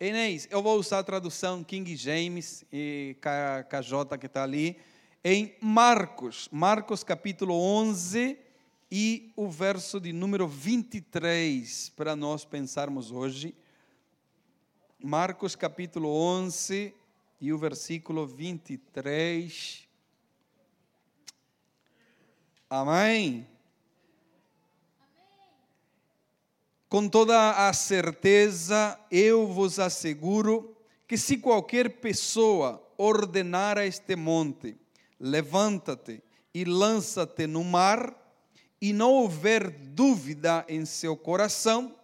Enéis, eu vou usar a tradução King James e KJ que está ali, em Marcos, Marcos capítulo 11 e o verso de número 23, para nós pensarmos hoje. Marcos capítulo 11 e o versículo 23. Amém. Com toda a certeza, eu vos asseguro que se qualquer pessoa ordenar a este monte, levanta-te e lança-te no mar, e não houver dúvida em seu coração,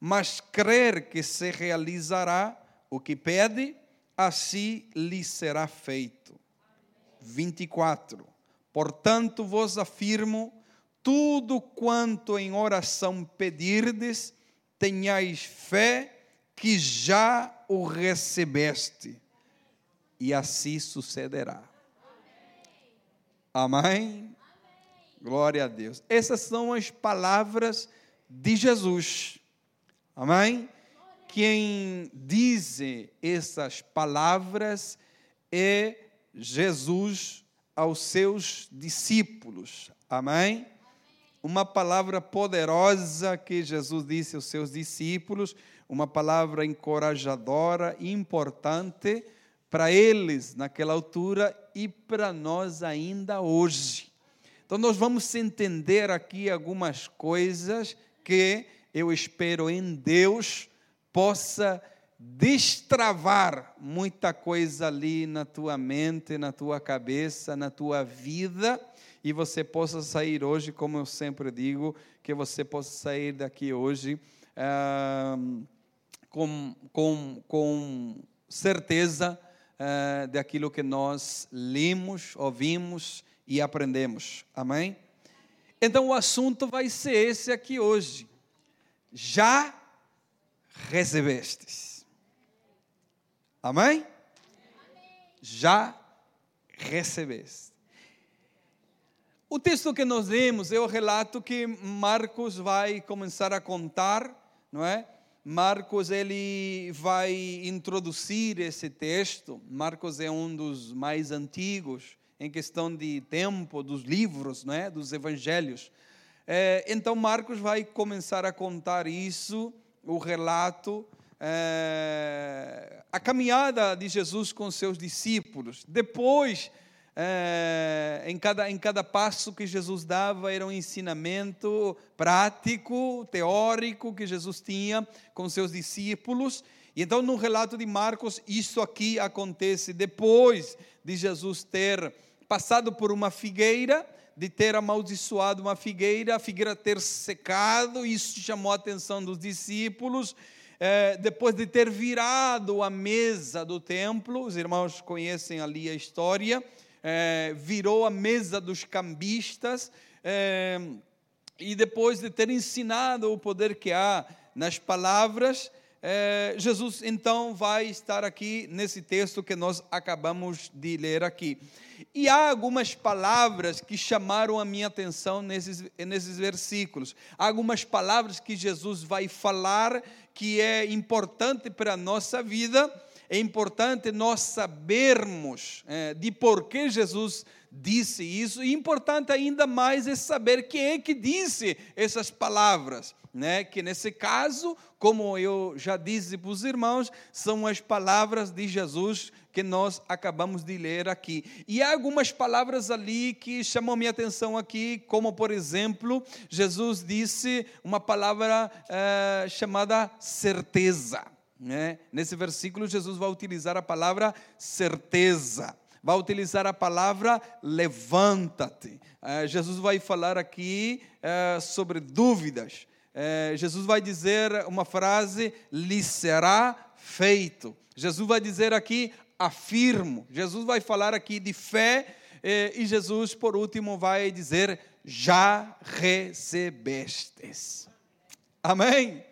mas crer que se realizará o que pede, assim lhe será feito. 24. Portanto, vos afirmo tudo quanto em oração pedirdes, tenhais fé que já o recebeste, e assim sucederá. Amém? Amém? Glória a Deus. Essas são as palavras de Jesus. Amém? Quem diz essas palavras é Jesus aos seus discípulos. Amém? Uma palavra poderosa que Jesus disse aos seus discípulos, uma palavra encorajadora, importante para eles naquela altura e para nós ainda hoje. Então, nós vamos entender aqui algumas coisas que eu espero em Deus possa destravar muita coisa ali na tua mente, na tua cabeça, na tua vida e você possa sair hoje, como eu sempre digo, que você possa sair daqui hoje uh, com, com, com certeza uh, daquilo que nós lemos, ouvimos e aprendemos. Amém? Então o assunto vai ser esse aqui hoje. Já recebestes. Amém? Já recebeste. O texto que nós lemos é o relato que Marcos vai começar a contar, não é? Marcos ele vai introduzir esse texto. Marcos é um dos mais antigos em questão de tempo dos livros, não é? Dos evangelhos. É, então Marcos vai começar a contar isso, o relato, é, a caminhada de Jesus com seus discípulos. Depois é, em, cada, em cada passo que Jesus dava era um ensinamento prático, teórico que Jesus tinha com seus discípulos. E então, no relato de Marcos, isso aqui acontece depois de Jesus ter passado por uma figueira, de ter amaldiçoado uma figueira, a figueira ter secado, isso chamou a atenção dos discípulos. É, depois de ter virado a mesa do templo, os irmãos conhecem ali a história, é, virou a mesa dos cambistas, é, e depois de ter ensinado o poder que há nas palavras, é, Jesus então vai estar aqui nesse texto que nós acabamos de ler aqui. E há algumas palavras que chamaram a minha atenção nesses, nesses versículos. Há algumas palavras que Jesus vai falar que é importante para a nossa vida é importante nós sabermos é, de por que Jesus disse isso, e importante ainda mais é saber quem é que disse essas palavras, né? que nesse caso, como eu já disse para os irmãos, são as palavras de Jesus que nós acabamos de ler aqui. E há algumas palavras ali que chamam minha atenção aqui, como por exemplo, Jesus disse uma palavra é, chamada certeza. Né? Nesse versículo, Jesus vai utilizar a palavra certeza, vai utilizar a palavra levanta-te. É, Jesus vai falar aqui é, sobre dúvidas. É, Jesus vai dizer uma frase: lhe será feito. Jesus vai dizer aqui: afirmo. Jesus vai falar aqui de fé. e Jesus, por último, vai dizer: já recebestes. Amém?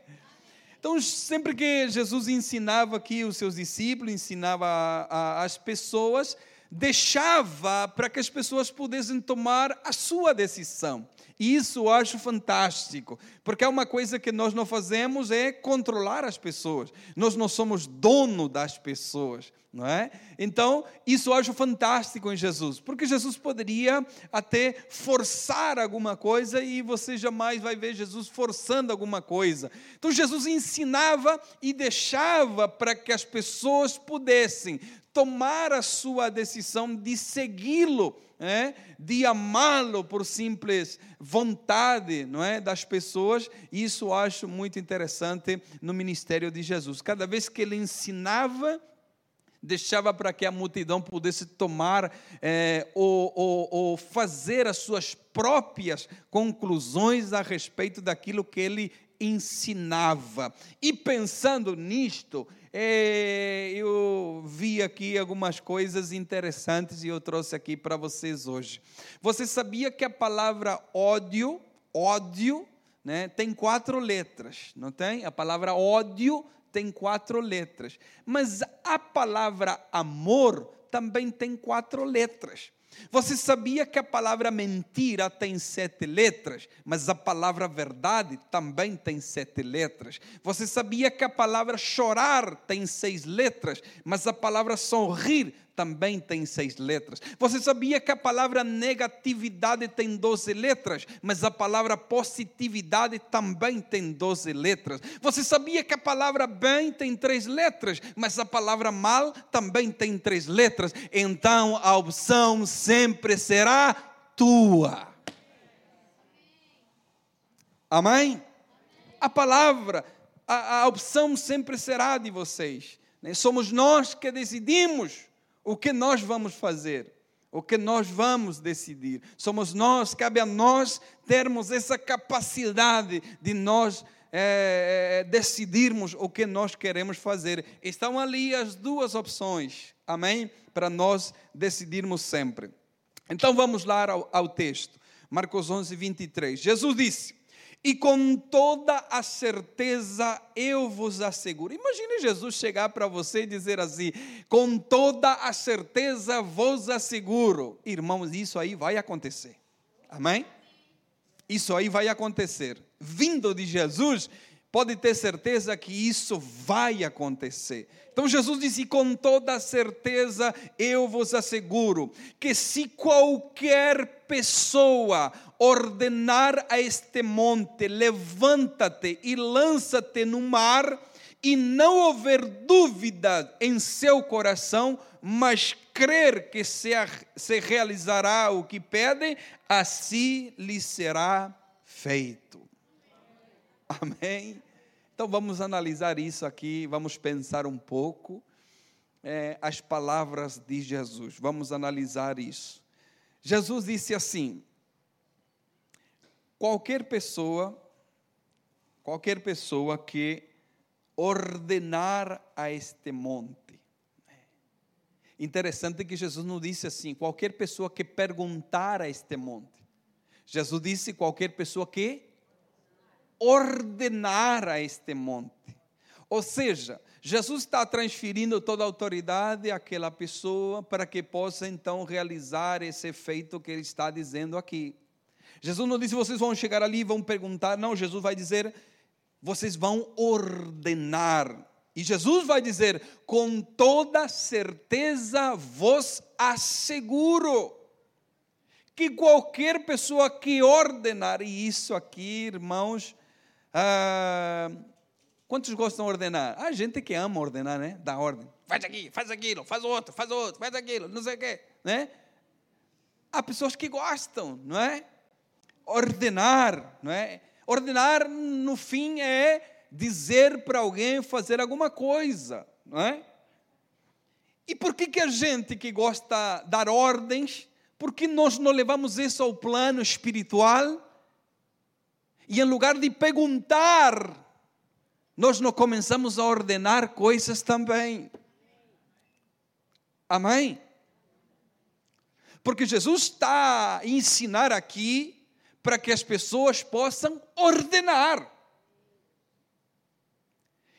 Então, sempre que Jesus ensinava aqui os seus discípulos, ensinava as pessoas, deixava para que as pessoas pudessem tomar a sua decisão. E isso eu acho fantástico, porque é uma coisa que nós não fazemos é controlar as pessoas. Nós não somos dono das pessoas, não é? Então, isso eu acho fantástico em Jesus, porque Jesus poderia até forçar alguma coisa e você jamais vai ver Jesus forçando alguma coisa. Então, Jesus ensinava e deixava para que as pessoas pudessem tomar a sua decisão de segui-lo é? de amá-lo por simples vontade não é? das pessoas. Isso eu acho muito interessante no ministério de Jesus. Cada vez que ele ensinava, deixava para que a multidão pudesse tomar é, ou, ou, ou, fazer as suas próprias conclusões a respeito daquilo que ele ensinava. E pensando nisto, é, eu vi aqui algumas coisas interessantes e eu trouxe aqui para vocês hoje. Você sabia que a palavra ódio, ódio, né, tem quatro letras, não tem? A palavra ódio tem quatro letras, mas a palavra amor também tem quatro letras. Você sabia que a palavra mentira tem sete letras, mas a palavra verdade também tem sete letras? Você sabia que a palavra chorar tem seis letras, mas a palavra sorrir também tem seis letras. Você sabia que a palavra negatividade tem doze letras, mas a palavra positividade também tem doze letras. Você sabia que a palavra bem tem três letras, mas a palavra mal também tem três letras. Então a opção sempre será tua. Amém? A palavra, a, a opção sempre será de vocês. Né? Somos nós que decidimos o que nós vamos fazer, o que nós vamos decidir. Somos nós, cabe a nós termos essa capacidade de nós é, decidirmos o que nós queremos fazer. Estão ali as duas opções, amém? Para nós decidirmos sempre. Então vamos lá ao, ao texto, Marcos 11, 23. Jesus disse: e com toda a certeza eu vos asseguro. Imagine Jesus chegar para você e dizer assim: com toda a certeza vos asseguro. Irmãos, isso aí vai acontecer. Amém? Isso aí vai acontecer. Vindo de Jesus, pode ter certeza que isso vai acontecer. Então Jesus disse: com toda certeza eu vos asseguro que se qualquer pessoa ordenar a este monte, levanta-te e lança-te no mar, e não houver dúvida em seu coração, mas crer que se, se realizará o que pede, assim lhe será feito. Amém? Então vamos analisar isso aqui, vamos pensar um pouco é, as palavras de Jesus, vamos analisar isso. Jesus disse assim: qualquer pessoa, qualquer pessoa que ordenar a este monte. Interessante que Jesus não disse assim, qualquer pessoa que perguntar a este monte. Jesus disse qualquer pessoa que ordenar a este monte. Ou seja, Jesus está transferindo toda a autoridade àquela pessoa para que possa então realizar esse efeito que ele está dizendo aqui. Jesus não disse vocês vão chegar ali e vão perguntar, não, Jesus vai dizer vocês vão ordenar. E Jesus vai dizer: com toda certeza vos asseguro que qualquer pessoa que ordenar, e isso aqui, irmãos, ah, quantos gostam de ordenar? A gente que ama ordenar, né? Dá ordem. Faz aqui, faz aquilo, faz outro, faz outro, faz aquilo, não sei o quê, né? Há pessoas que gostam, não é? Ordenar, não é? Ordenar, no fim, é dizer para alguém fazer alguma coisa, não é? E por que, que a gente que gosta de dar ordens, por que nós não levamos isso ao plano espiritual? E em lugar de perguntar, nós não começamos a ordenar coisas também. Amém? Porque Jesus está a ensinar aqui para que as pessoas possam ordenar.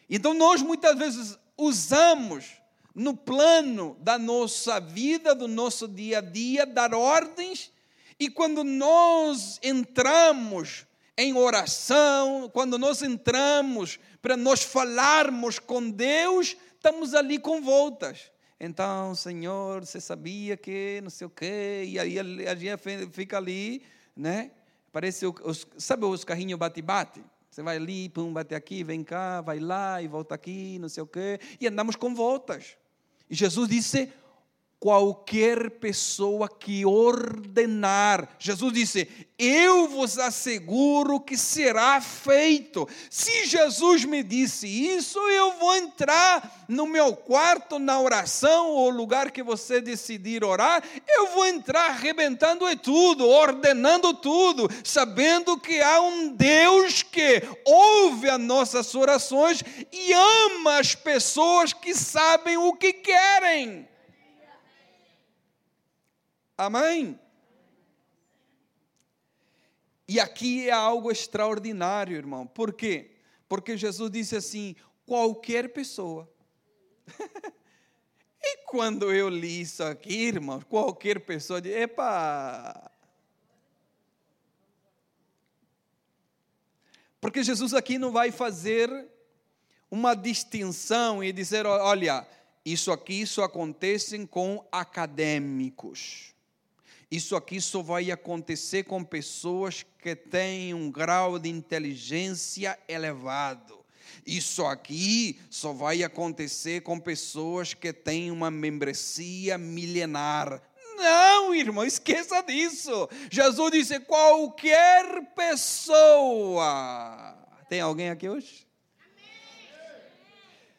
Então, nós muitas vezes usamos no plano da nossa vida, do nosso dia a dia, dar ordens E quando nós entramos em oração, quando nós entramos para nós falarmos com Deus, estamos ali com voltas. Então, Senhor, você sabia que não sei o quê, e aí a gente fica ali, né? Parece, os, sabe os carrinhos bate-bate? Você vai ali, pum, bate aqui, vem cá, vai lá e volta aqui, não sei o quê, e andamos com voltas. E Jesus disse: qualquer pessoa que ordenar. Jesus disse: Eu vos asseguro que será feito. Se Jesus me disse isso, eu vou entrar no meu quarto, na oração, ou lugar que você decidir orar, eu vou entrar arrebentando e tudo, ordenando tudo, sabendo que há um Deus que ouve as nossas orações e ama as pessoas que sabem o que querem. Amém? E aqui é algo extraordinário, irmão. Por quê? Porque Jesus disse assim: qualquer pessoa. e quando eu li isso aqui, irmão, qualquer pessoa diz: epa. Porque Jesus aqui não vai fazer uma distinção e dizer: olha, isso aqui só acontece com acadêmicos. Isso aqui só vai acontecer com pessoas que têm um grau de inteligência elevado. Isso aqui só vai acontecer com pessoas que têm uma membresia milenar. Não, irmão, esqueça disso. Jesus disse: qualquer pessoa. Tem alguém aqui hoje?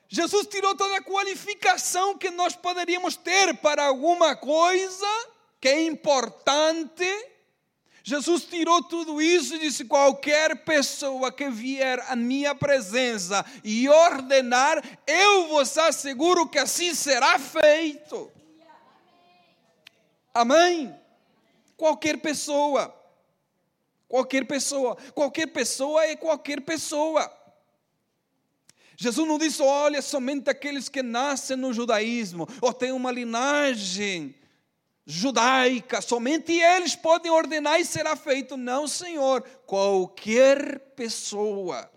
Jesus tirou toda a qualificação que nós poderíamos ter para alguma coisa que é importante. Jesus tirou tudo isso e disse: qualquer pessoa que vier à minha presença e ordenar, eu vos asseguro que assim será feito. Amém? Qualquer pessoa. Qualquer pessoa. Qualquer pessoa é qualquer pessoa. Jesus não disse, olha, somente aqueles que nascem no judaísmo, ou têm uma linhagem judaica, somente eles podem ordenar e será feito. Não, Senhor, qualquer pessoa.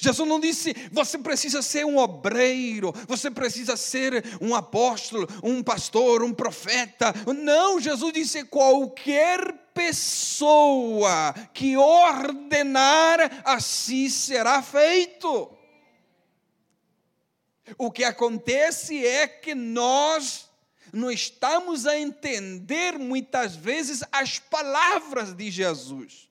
Jesus não disse, você precisa ser um obreiro, você precisa ser um apóstolo, um pastor, um profeta. Não, Jesus disse, qualquer pessoa que ordenar, assim será feito. O que acontece é que nós não estamos a entender muitas vezes as palavras de Jesus.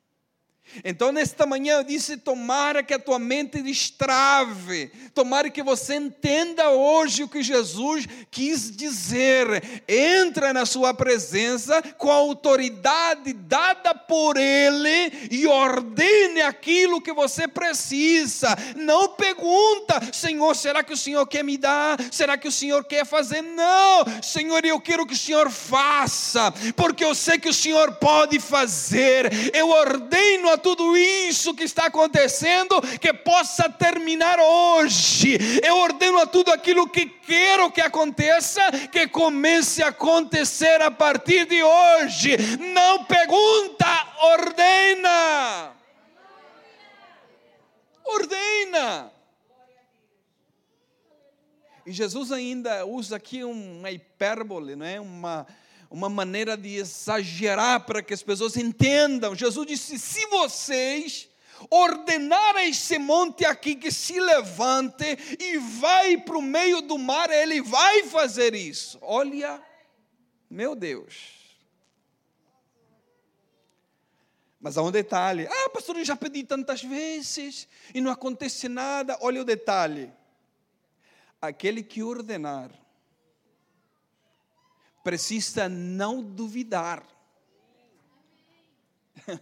Então, nesta manhã eu disse: tomara que a tua mente destrave, tomara que você entenda hoje o que Jesus quis dizer. Entra na sua presença com a autoridade dada por Ele e ordene aquilo que você precisa. Não pergunta, Senhor, será que o Senhor quer me dar? Será que o Senhor quer fazer? Não, Senhor, eu quero que o Senhor faça, porque eu sei que o Senhor pode fazer. Eu ordeno a tudo isso que está acontecendo que possa terminar hoje. Eu ordeno a tudo aquilo que quero que aconteça, que comece a acontecer a partir de hoje. Não pergunta, ordena. Ordena. E Jesus ainda usa aqui uma hipérbole, não é? Uma uma maneira de exagerar para que as pessoas entendam. Jesus disse: se vocês ordenarem esse monte aqui que se levante e vai para o meio do mar, ele vai fazer isso. Olha, meu Deus. Mas há um detalhe. Ah, pastor, eu já pedi tantas vezes e não acontece nada. Olha o detalhe. Aquele que ordenar precisa não duvidar.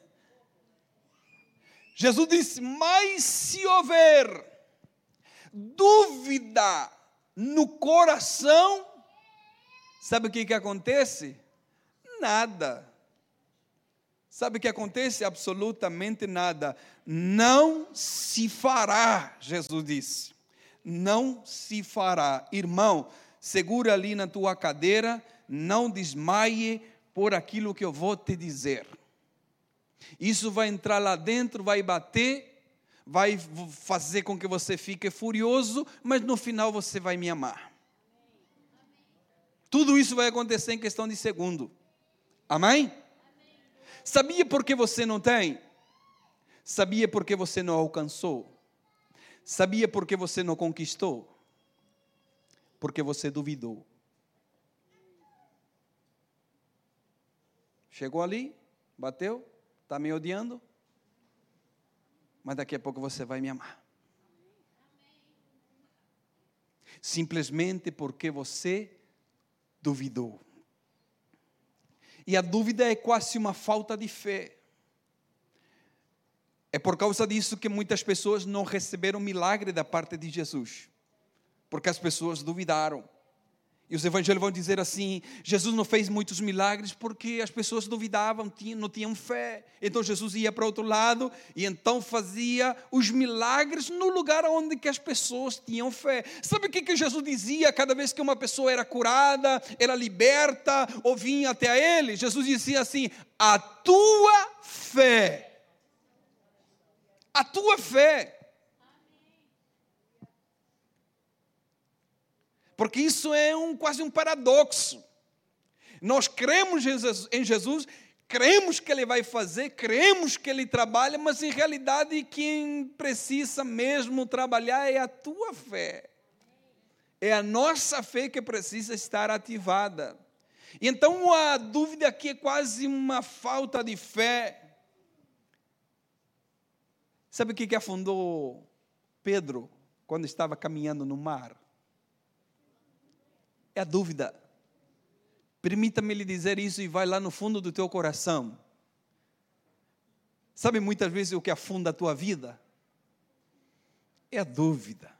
Jesus disse: Mas se houver dúvida no coração, sabe o que, que acontece? Nada. Sabe o que acontece? Absolutamente nada. Não se fará, Jesus disse. Não se fará. Irmão, segura ali na tua cadeira não desmaie, por aquilo que eu vou te dizer. Isso vai entrar lá dentro, vai bater, vai fazer com que você fique furioso, mas no final você vai me amar. Tudo isso vai acontecer em questão de segundo. Amém? Sabia por que você não tem? Sabia por que você não alcançou? Sabia por que você não conquistou? Porque você duvidou. Chegou ali, bateu, está me odiando, mas daqui a pouco você vai me amar. Simplesmente porque você duvidou. E a dúvida é quase uma falta de fé. É por causa disso que muitas pessoas não receberam milagre da parte de Jesus, porque as pessoas duvidaram. E os evangelhos vão dizer assim: Jesus não fez muitos milagres porque as pessoas duvidavam, não tinham fé. Então Jesus ia para outro lado e então fazia os milagres no lugar onde que as pessoas tinham fé. Sabe o que, que Jesus dizia cada vez que uma pessoa era curada, era liberta ou vinha até ele? Jesus dizia assim: a tua fé. A tua fé. Porque isso é um, quase um paradoxo. Nós cremos em Jesus, cremos que Ele vai fazer, cremos que Ele trabalha, mas em realidade quem precisa mesmo trabalhar é a tua fé. É a nossa fé que precisa estar ativada. Então a dúvida aqui é quase uma falta de fé. Sabe o que afundou Pedro quando estava caminhando no mar? É a dúvida. Permita-me lhe dizer isso e vai lá no fundo do teu coração. Sabe muitas vezes o que afunda a tua vida? É a dúvida.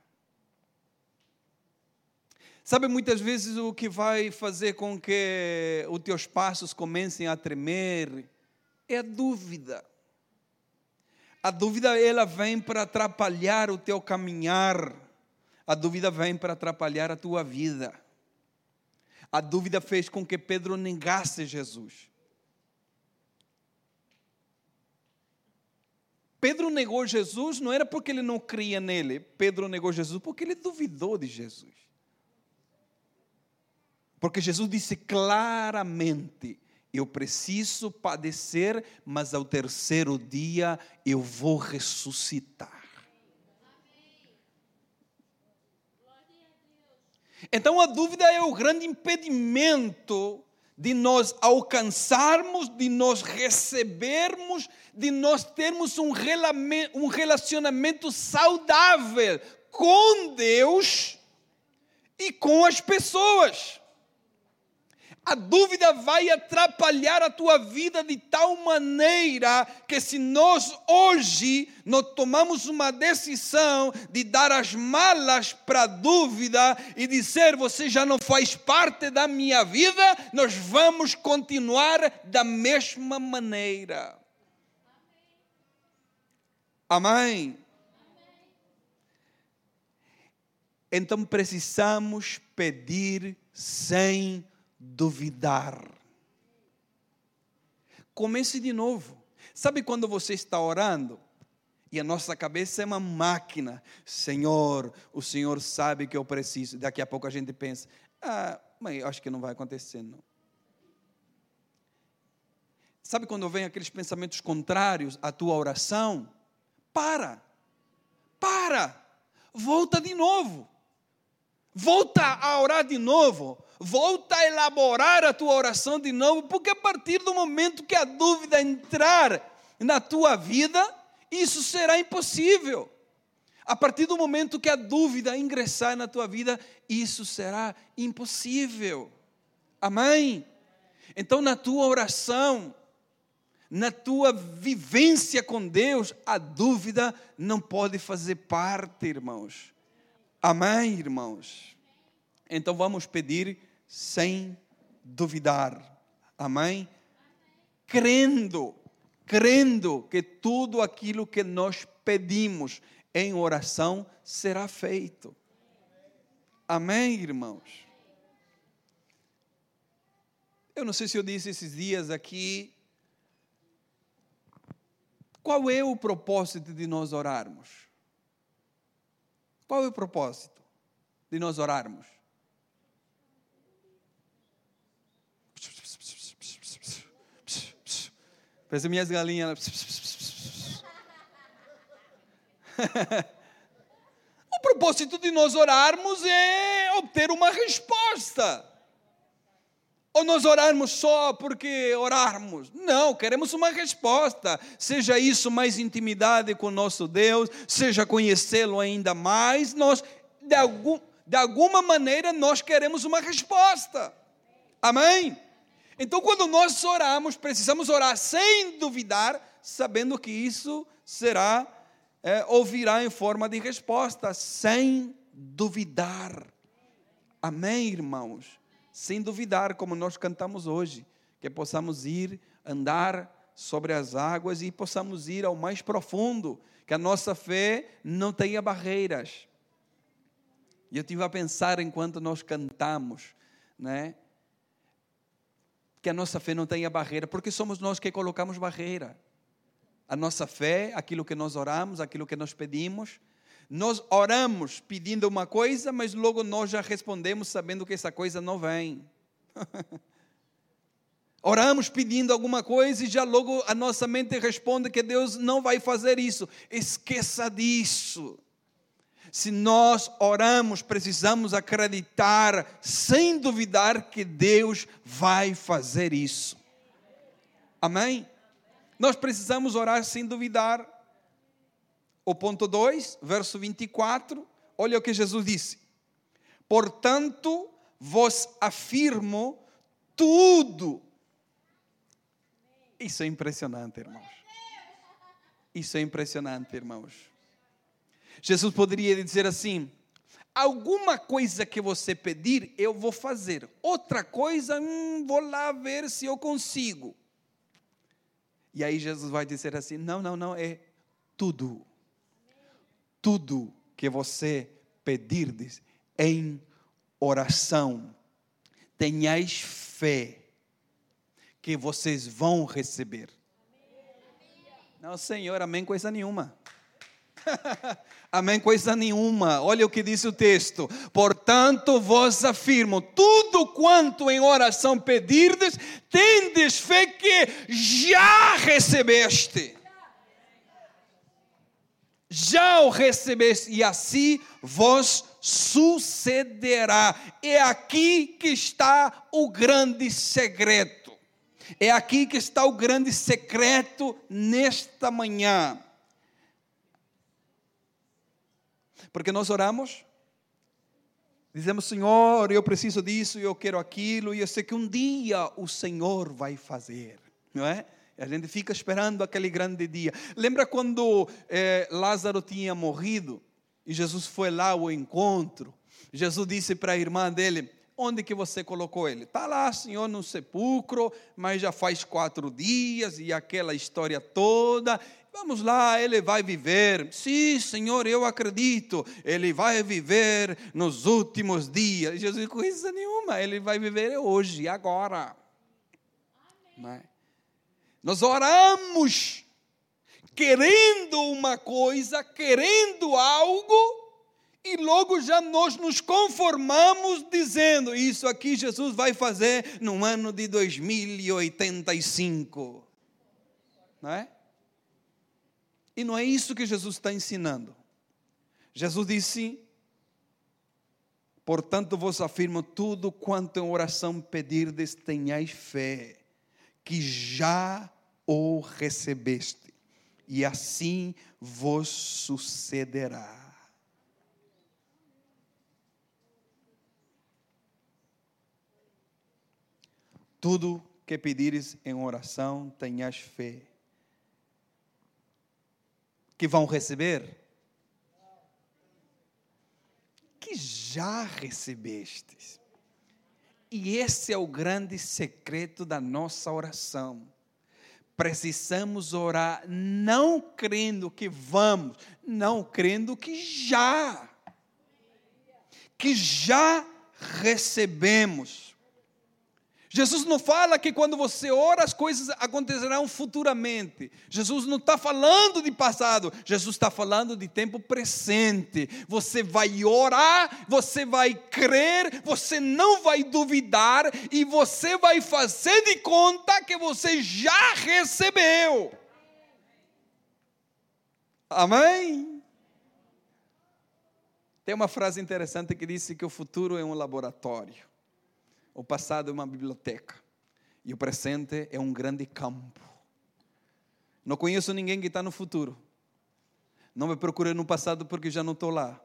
Sabe muitas vezes o que vai fazer com que os teus passos comecem a tremer? É a dúvida. A dúvida ela vem para atrapalhar o teu caminhar. A dúvida vem para atrapalhar a tua vida. A dúvida fez com que Pedro negasse Jesus. Pedro negou Jesus não era porque ele não cria nele, Pedro negou Jesus porque ele duvidou de Jesus. Porque Jesus disse claramente: Eu preciso padecer, mas ao terceiro dia eu vou ressuscitar. Então a dúvida é o grande impedimento de nós alcançarmos, de nós recebermos, de nós termos um relacionamento saudável com Deus e com as pessoas. A dúvida vai atrapalhar a tua vida de tal maneira que se nós hoje não tomamos uma decisão de dar as malas para a dúvida e dizer você já não faz parte da minha vida, nós vamos continuar da mesma maneira. Amém. Então precisamos pedir sem duvidar. Comece de novo. Sabe quando você está orando e a nossa cabeça é uma máquina? Senhor, o Senhor sabe que eu preciso. Daqui a pouco a gente pensa: ah, mas acho que não vai acontecer, não. Sabe quando vem aqueles pensamentos contrários à tua oração? Para, para, volta de novo, volta a orar de novo, volta a elaborar a tua oração de novo, porque a partir do momento que a dúvida entrar na tua vida, isso será impossível. A partir do momento que a dúvida ingressar na tua vida, isso será impossível. Amém? Então, na tua oração, na tua vivência com Deus, a dúvida não pode fazer parte, irmãos. Amém, irmãos? Então vamos pedir sem duvidar. Amém? Crendo, crendo que tudo aquilo que nós pedimos em oração será feito. Amém, irmãos? Eu não sei se eu disse esses dias aqui. Qual é o propósito de nós orarmos? Qual é o propósito de nós orarmos? Parece minhas galinhas. o propósito de nós orarmos é obter uma resposta. Ou nós orarmos só porque orarmos? Não, queremos uma resposta. Seja isso mais intimidade com nosso Deus, seja conhecê-lo ainda mais. Nós, de, algum, de alguma maneira, nós queremos uma resposta. Amém? Então, quando nós oramos, precisamos orar sem duvidar, sabendo que isso será é, ou virá em forma de resposta, sem duvidar. Amém, irmãos? Sem duvidar, como nós cantamos hoje, que possamos ir andar sobre as águas e possamos ir ao mais profundo, que a nossa fé não tenha barreiras. E eu tive a pensar enquanto nós cantamos, né? Que a nossa fé não tenha barreira, porque somos nós que colocamos barreira. A nossa fé, aquilo que nós oramos, aquilo que nós pedimos, nós oramos pedindo uma coisa, mas logo nós já respondemos sabendo que essa coisa não vem. Oramos pedindo alguma coisa e já logo a nossa mente responde que Deus não vai fazer isso. Esqueça disso. Se nós oramos, precisamos acreditar, sem duvidar, que Deus vai fazer isso. Amém? Nós precisamos orar sem duvidar. O ponto 2, verso 24, olha o que Jesus disse: Portanto, vos afirmo tudo. Isso é impressionante, irmãos. Isso é impressionante, irmãos. Jesus poderia dizer assim: alguma coisa que você pedir, eu vou fazer. Outra coisa, hum, vou lá ver se eu consigo. E aí Jesus vai dizer assim: não, não, não, é tudo. Tudo que você pedirdes em oração, tenhais fé que vocês vão receber. Não, Senhor, amém, coisa nenhuma. Amém? Coisa nenhuma. Olha o que diz o texto. Portanto, vos afirmo: tudo quanto em oração pedirdes, tendes fé que já recebeste. Já o recebeste, e assim vos sucederá. É aqui que está o grande segredo. É aqui que está o grande secreto nesta manhã. Porque nós oramos, dizemos, Senhor, eu preciso disso, eu quero aquilo, e eu sei que um dia o Senhor vai fazer, não é? A gente fica esperando aquele grande dia. Lembra quando eh, Lázaro tinha morrido e Jesus foi lá ao encontro? Jesus disse para a irmã dele: Onde que você colocou ele? Está lá, Senhor, no sepulcro, mas já faz quatro dias e aquela história toda. Vamos lá, ele vai viver. Sim, Senhor, eu acredito. Ele vai viver nos últimos dias. Jesus, coisa nenhuma, ele vai viver hoje, agora. É? Nós oramos querendo uma coisa, querendo algo, e logo já nós nos conformamos dizendo: Isso aqui Jesus vai fazer no ano de 2085. Não é? E não é isso que Jesus está ensinando. Jesus disse: Portanto vos afirmo tudo quanto em oração pedirdes, tenhais fé, que já o recebeste, e assim vos sucederá. Tudo que pedires em oração, tenhas fé que vão receber? Que já recebestes. E esse é o grande secreto da nossa oração. Precisamos orar não crendo que vamos, não crendo que já. Que já recebemos. Jesus não fala que quando você ora as coisas acontecerão futuramente. Jesus não está falando de passado, Jesus está falando de tempo presente. Você vai orar, você vai crer, você não vai duvidar e você vai fazer de conta que você já recebeu. Amém? Tem uma frase interessante que diz que o futuro é um laboratório, o passado é uma biblioteca e o presente é um grande campo. Não conheço ninguém que está no futuro. Não me procurei no passado porque já não estou lá.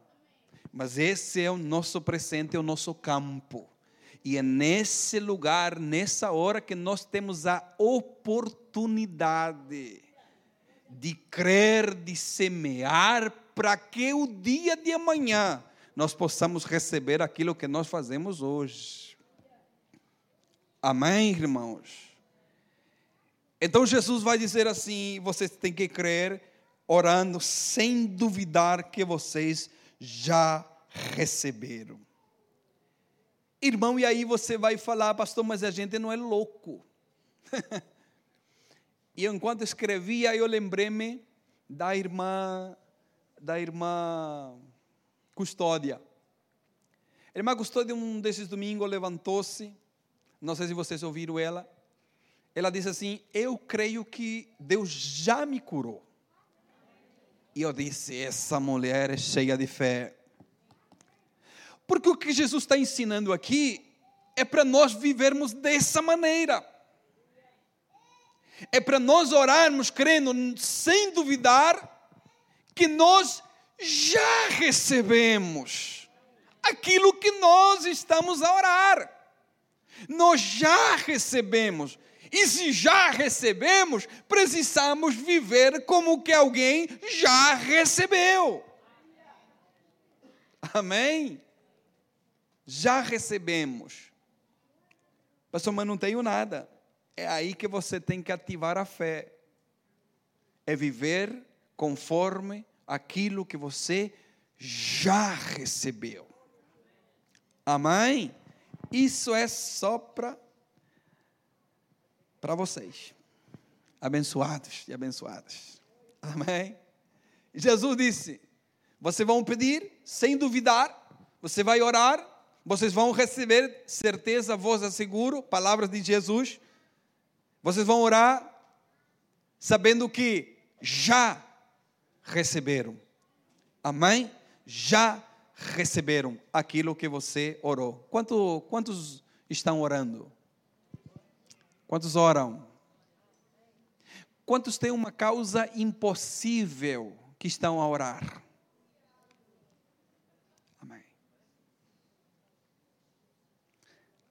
Mas esse é o nosso presente, é o nosso campo. E é nesse lugar, nessa hora, que nós temos a oportunidade de crer, de semear, para que o dia de amanhã nós possamos receber aquilo que nós fazemos hoje. Amém, irmãos? Então Jesus vai dizer assim: vocês têm que crer, orando sem duvidar que vocês já receberam. Irmão, e aí você vai falar, pastor, mas a gente não é louco. E enquanto escrevia, eu lembrei-me da irmã, da irmã Custódia. A irmã Custódia, um desses domingos, levantou-se, não sei se vocês ouviram ela, ela disse assim: Eu creio que Deus já me curou. E eu disse: Essa mulher é cheia de fé. Porque o que Jesus está ensinando aqui é para nós vivermos dessa maneira é para nós orarmos crendo, sem duvidar, que nós já recebemos aquilo que nós estamos a orar. Nós já recebemos. E se já recebemos, precisamos viver como que alguém já recebeu. Amém? Já recebemos. Pastor, mas não tenho nada. É aí que você tem que ativar a fé. É viver conforme aquilo que você já recebeu. Amém? Isso é só para para vocês. Abençoados e abençoadas. Amém? Jesus disse: Vocês vão pedir sem duvidar, você vai orar, vocês vão receber certeza, vos asseguro, palavras de Jesus. Vocês vão orar sabendo que já receberam. Amém? Já receberam aquilo que você orou. Quanto, quantos estão orando? Quantos oram? Quantos têm uma causa impossível que estão a orar? Amém.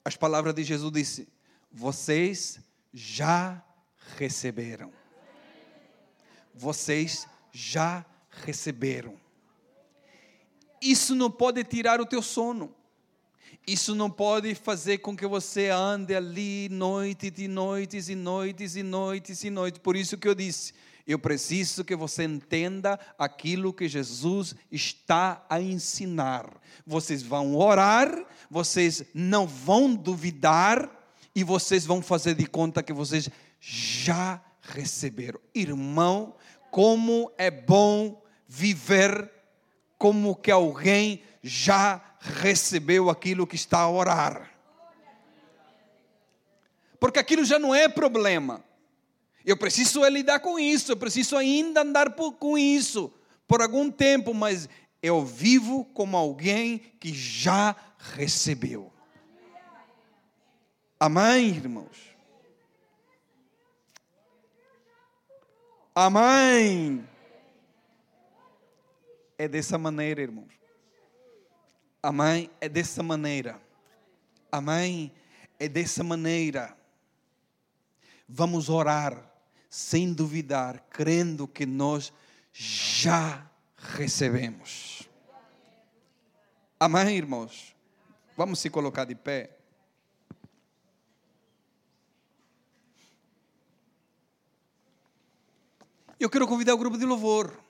As palavras de Jesus disse: Vocês já receberam. Vocês já receberam. Isso não pode tirar o teu sono. Isso não pode fazer com que você ande ali noites e noites e noites e noites e noites. Por isso que eu disse, eu preciso que você entenda aquilo que Jesus está a ensinar. Vocês vão orar, vocês não vão duvidar, e vocês vão fazer de conta que vocês já receberam. Irmão, como é bom viver como que alguém já recebeu aquilo que está a orar. Porque aquilo já não é problema. Eu preciso é lidar com isso, eu preciso ainda andar por, com isso por algum tempo, mas eu vivo como alguém que já recebeu. Amém, irmãos? Amém. É dessa maneira, irmãos. Amém? É dessa maneira. Amém? É dessa maneira. Vamos orar sem duvidar, crendo que nós já recebemos. Amém, irmãos? Vamos se colocar de pé. Eu quero convidar o grupo de louvor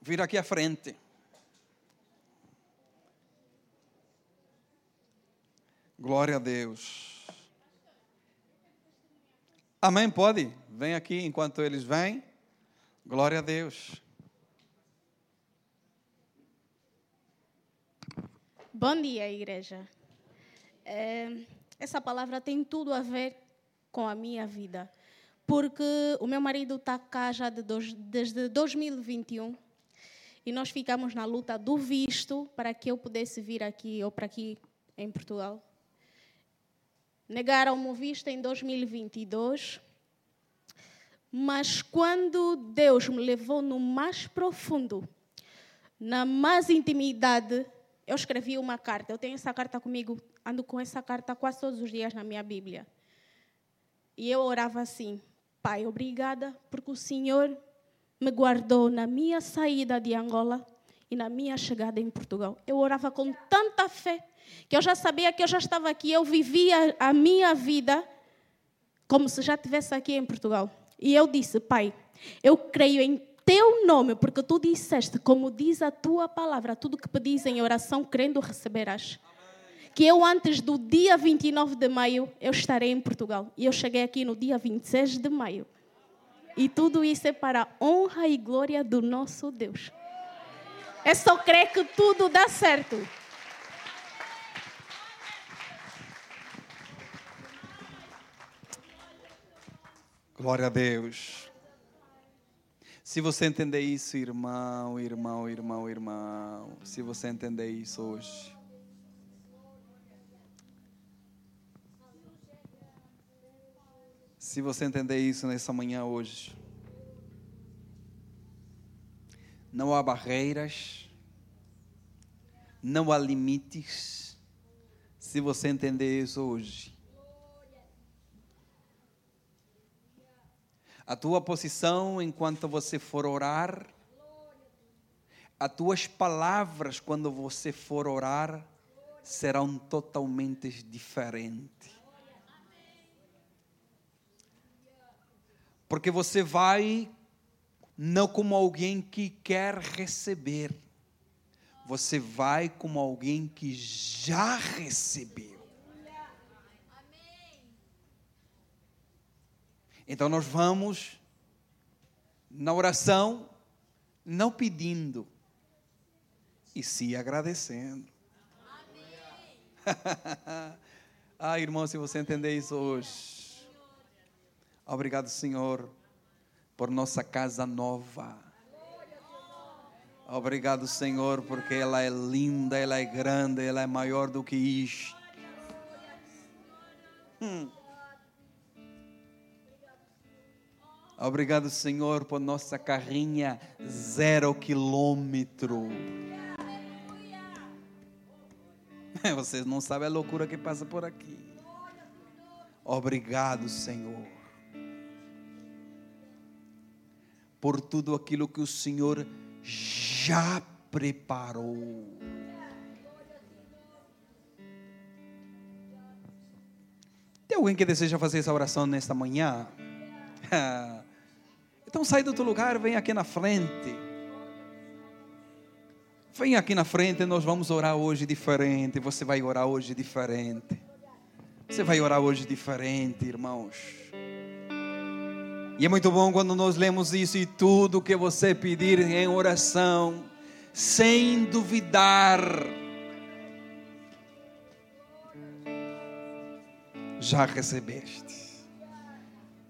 vir aqui à frente. Glória a Deus. Amém? Pode? Vem aqui enquanto eles vêm. Glória a Deus. Bom dia, igreja. É, essa palavra tem tudo a ver com a minha vida, porque o meu marido está cá já de dois, desde 2021 e nós ficamos na luta do visto para que eu pudesse vir aqui ou para aqui em Portugal. Negaram-me o visto em 2022, mas quando Deus me levou no mais profundo, na mais intimidade, eu escrevi uma carta. Eu tenho essa carta comigo, ando com essa carta quase todos os dias na minha Bíblia. E eu orava assim: Pai, obrigada, porque o Senhor me guardou na minha saída de Angola e na minha chegada em Portugal. Eu orava com tanta fé que eu já sabia que eu já estava aqui, eu vivia a minha vida como se já estivesse aqui em Portugal. E eu disse: Pai, eu creio em teu nome, porque tu disseste, como diz a tua palavra, tudo que pedis em oração, crendo receberás. Que eu, antes do dia 29 de maio, eu estarei em Portugal. E eu cheguei aqui no dia 26 de maio. E tudo isso é para a honra e glória do nosso Deus. É só crer que tudo dá certo. Glória a Deus. Se você entender isso, irmão, irmão, irmão, irmão, se você entender isso hoje, se você entender isso nessa manhã hoje, não há barreiras, não há limites, se você entender isso hoje. a tua posição enquanto você for orar, as tuas palavras quando você for orar serão totalmente diferentes. Porque você vai não como alguém que quer receber, você vai como alguém que já recebeu. Então nós vamos na oração não pedindo e se agradecendo. ah, irmão, se você entender isso hoje. Obrigado, Senhor, por nossa casa nova. Obrigado, Senhor, porque ela é linda, ela é grande, ela é maior do que isto. Hum. Obrigado, Senhor, por nossa carrinha zero quilômetro. Vocês não sabem a loucura que passa por aqui. Obrigado, Senhor, por tudo aquilo que o Senhor já preparou. Tem alguém que deseja fazer essa oração nesta manhã? Então sai do teu lugar, vem aqui na frente. Vem aqui na frente, nós vamos orar hoje diferente. Você vai orar hoje diferente. Você vai orar hoje diferente, irmãos. E é muito bom quando nós lemos isso e tudo que você pedir em oração, sem duvidar, já recebeste.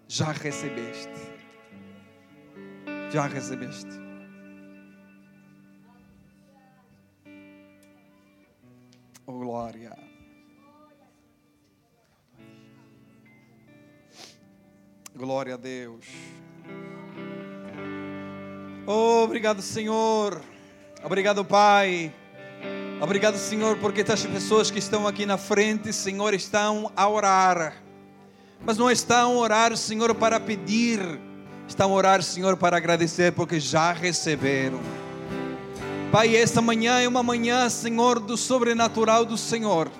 Já recebeste já recebeste. Oh, glória. Glória a Deus. Oh, obrigado, Senhor. Obrigado, Pai. Obrigado, Senhor, porque estas pessoas que estão aqui na frente, Senhor, estão a orar. Mas não estão a orar, Senhor, para pedir estão a orar, Senhor, para agradecer porque já receberam. Pai, esta manhã é uma manhã, Senhor, do sobrenatural do Senhor.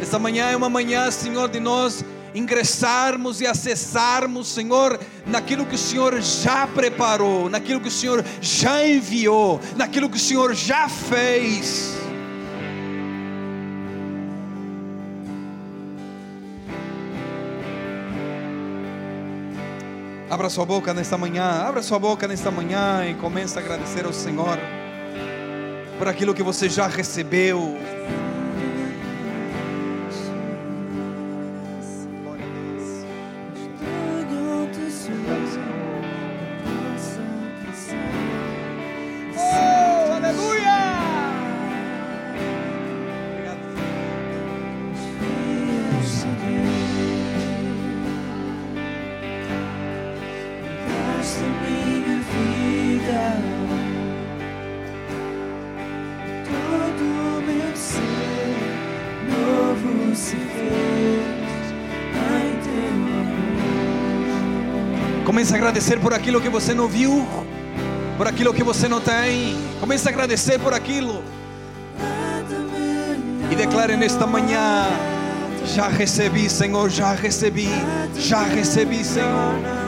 Esta manhã é uma manhã, Senhor, de nós ingressarmos e acessarmos, Senhor, naquilo que o Senhor já preparou, naquilo que o Senhor já enviou, naquilo que o Senhor já fez. Abra sua boca nesta manhã, abra sua boca nesta manhã e comece a agradecer ao Senhor por aquilo que você já recebeu. Comece a agradecer por aquilo que você não viu, por aquilo que você não tem. Comece a agradecer por aquilo. E declare nesta manhã: Já recebi, Senhor, já recebi, já recebi, Senhor.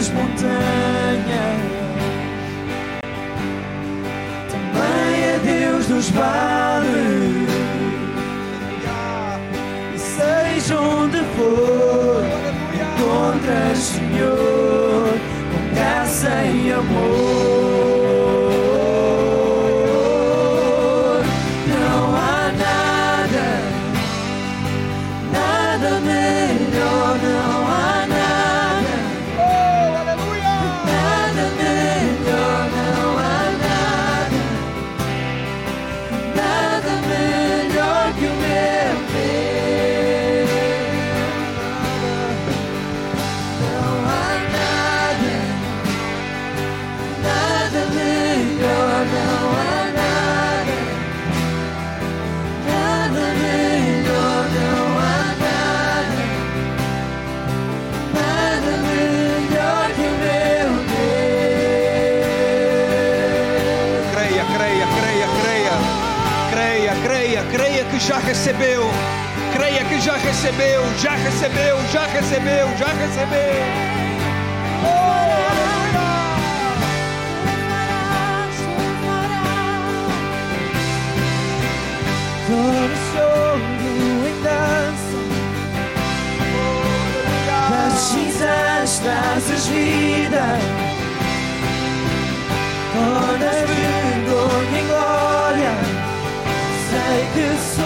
as montanhas, também é Deus dos vales. E seja onde for, encontras Senhor com graça e amor. recebeu. Creia que já recebeu, já recebeu, já recebeu, já recebeu. Oh! Todo choro em dança, das cinzas trazes vida, todas vergonha em glória, sei que sou.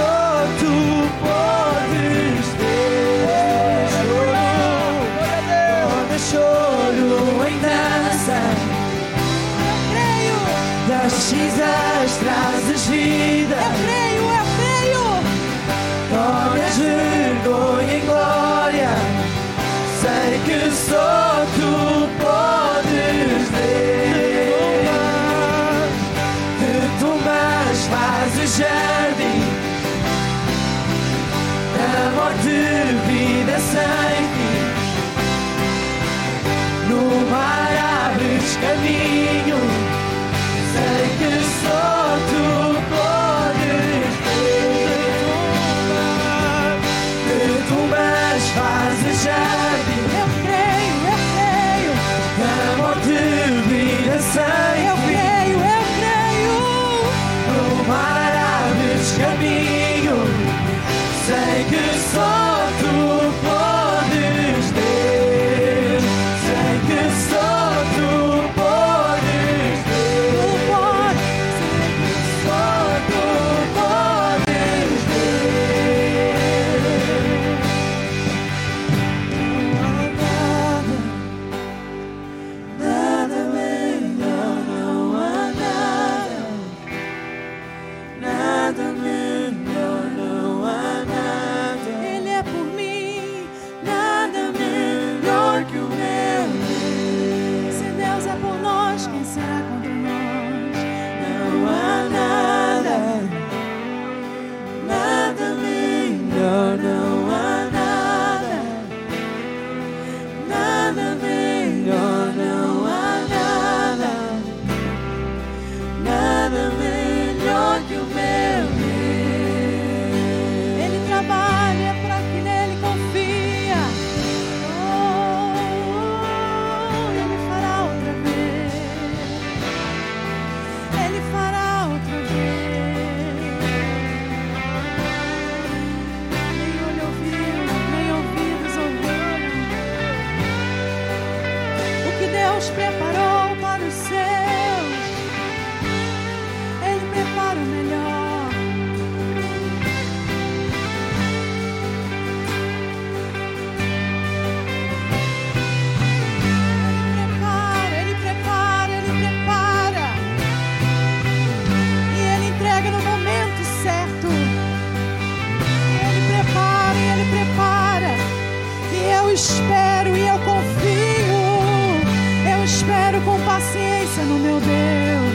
Paciência no meu Deus.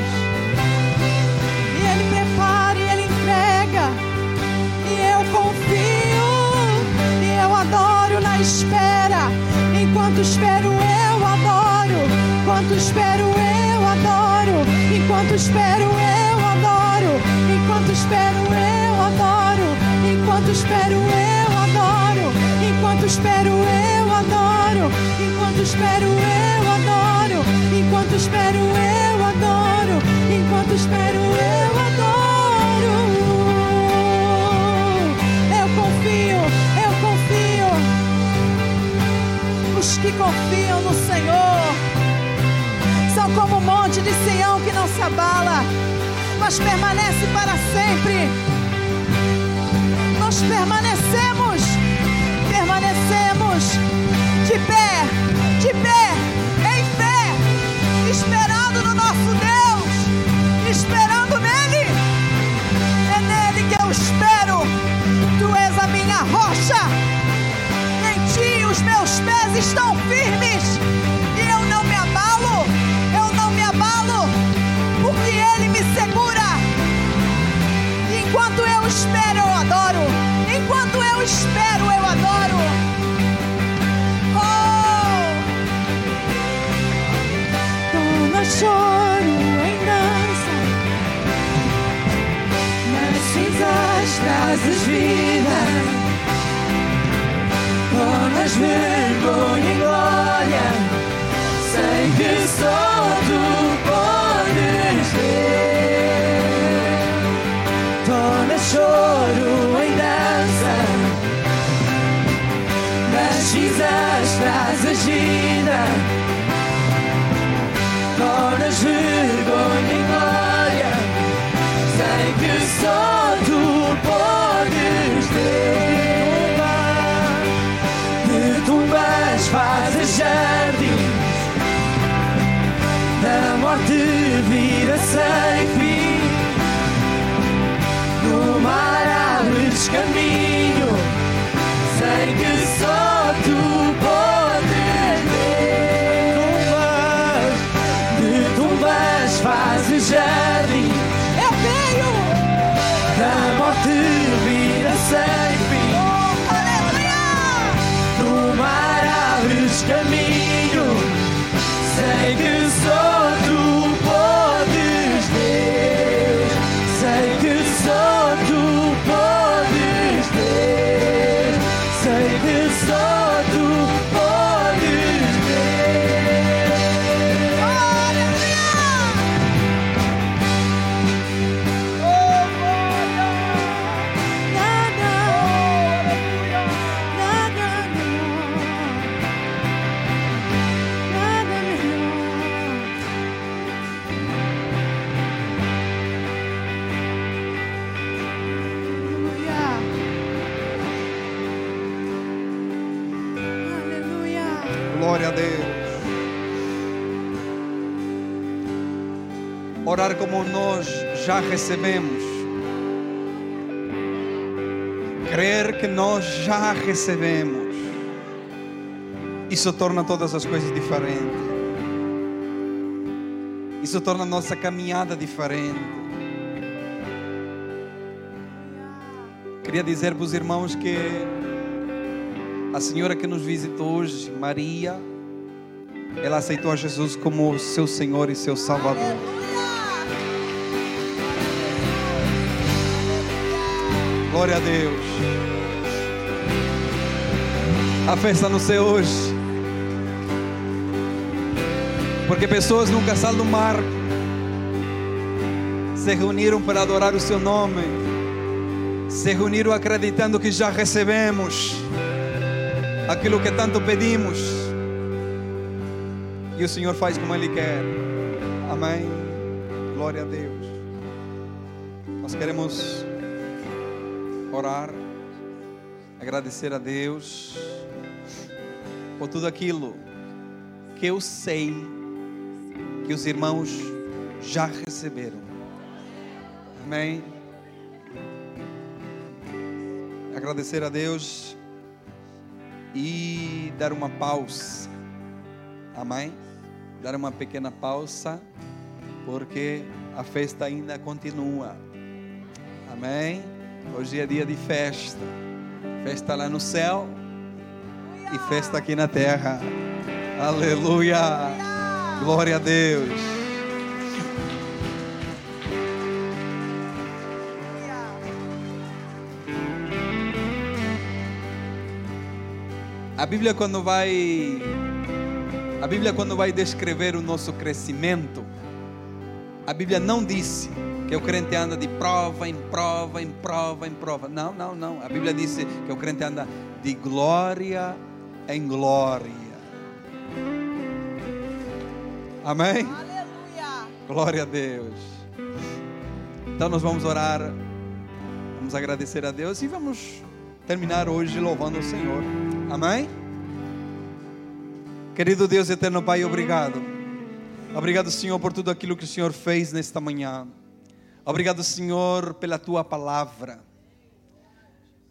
E ele prepara e ele entrega. E eu confio. E eu adoro na espera. Enquanto espero, eu adoro. Enquanto espero, eu adoro. Enquanto espero, eu adoro. Enquanto espero, eu adoro. Enquanto espero, eu adoro. Enquanto espero, eu adoro. Enquanto espero, eu adoro. Enquanto espero, eu adoro. Enquanto espero, eu adoro. Eu confio, eu confio. Os que confiam no Senhor são como o monte de Sião que não se abala, mas permanece para sempre. Nós permanecemos, permanecemos de pé, de pé, esperando nele. É nele que eu espero. Tu és a minha rocha. Em ti os meus pés estão firmes e eu não me abalo, eu não me abalo, porque Ele me segura. Enquanto eu espero, eu adoro. Enquanto eu espero, eu adoro. Oh! vidas, por nas vezes. Já recebemos. Crer que nós já recebemos. Isso torna todas as coisas diferentes. Isso torna a nossa caminhada diferente. Queria dizer para os irmãos que a senhora que nos visitou hoje, Maria, ela aceitou a Jesus como seu Senhor e seu Salvador. Glória a Deus. A festa no céu hoje. Porque pessoas num casal do mar se reuniram para adorar o seu nome. Se reuniram acreditando que já recebemos aquilo que tanto pedimos. E o Senhor faz como Ele quer. Amém. Glória a Deus. Nós queremos orar, agradecer a Deus por tudo aquilo que eu sei que os irmãos já receberam. Amém. Agradecer a Deus e dar uma pausa. Amém? Dar uma pequena pausa, porque a festa ainda continua. Amém? Hoje é dia de festa. Festa lá no céu e festa aqui na terra. Aleluia! Glória a Deus. A Bíblia quando vai a Bíblia quando vai descrever o nosso crescimento, a Bíblia não disse que o crente anda de prova em prova, em prova, em prova. Não, não, não. A Bíblia disse que o crente anda de glória em glória. Amém? Aleluia. Glória a Deus. Então nós vamos orar, vamos agradecer a Deus e vamos terminar hoje louvando o Senhor. Amém? Querido Deus eterno Pai, obrigado. Obrigado, Senhor, por tudo aquilo que o Senhor fez nesta manhã. Obrigado, Senhor, pela tua palavra.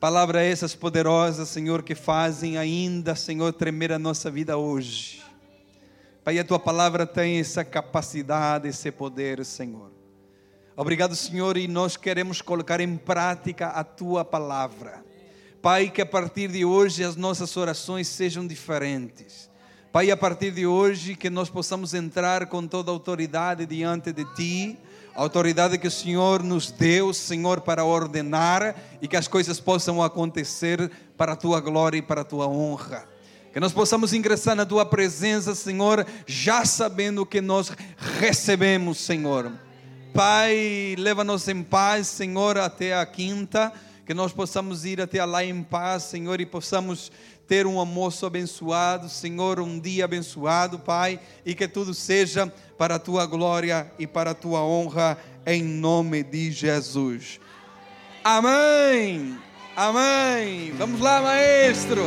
Palavra essas poderosas, Senhor, que fazem ainda, Senhor, tremer a nossa vida hoje. Pai, a tua palavra tem essa capacidade, esse poder, Senhor. Obrigado, Senhor, e nós queremos colocar em prática a tua palavra. Pai, que a partir de hoje as nossas orações sejam diferentes. Pai, a partir de hoje que nós possamos entrar com toda a autoridade diante de Ti, a autoridade que o Senhor nos deu, Senhor, para ordenar e que as coisas possam acontecer para a Tua glória e para a Tua honra. Que nós possamos ingressar na Tua presença, Senhor, já sabendo que nós recebemos, Senhor. Pai, leva-nos em paz, Senhor, até a quinta que nós possamos ir até lá em paz, Senhor, e possamos ter um almoço abençoado, Senhor, um dia abençoado, Pai, e que tudo seja para a tua glória e para a tua honra, em nome de Jesus. Amém. Amém. Vamos lá, maestro.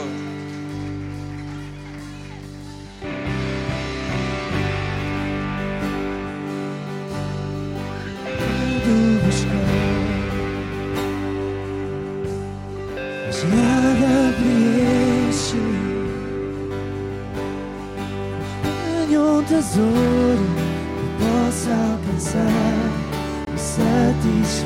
Tesouro que possa alcançar e satisfazer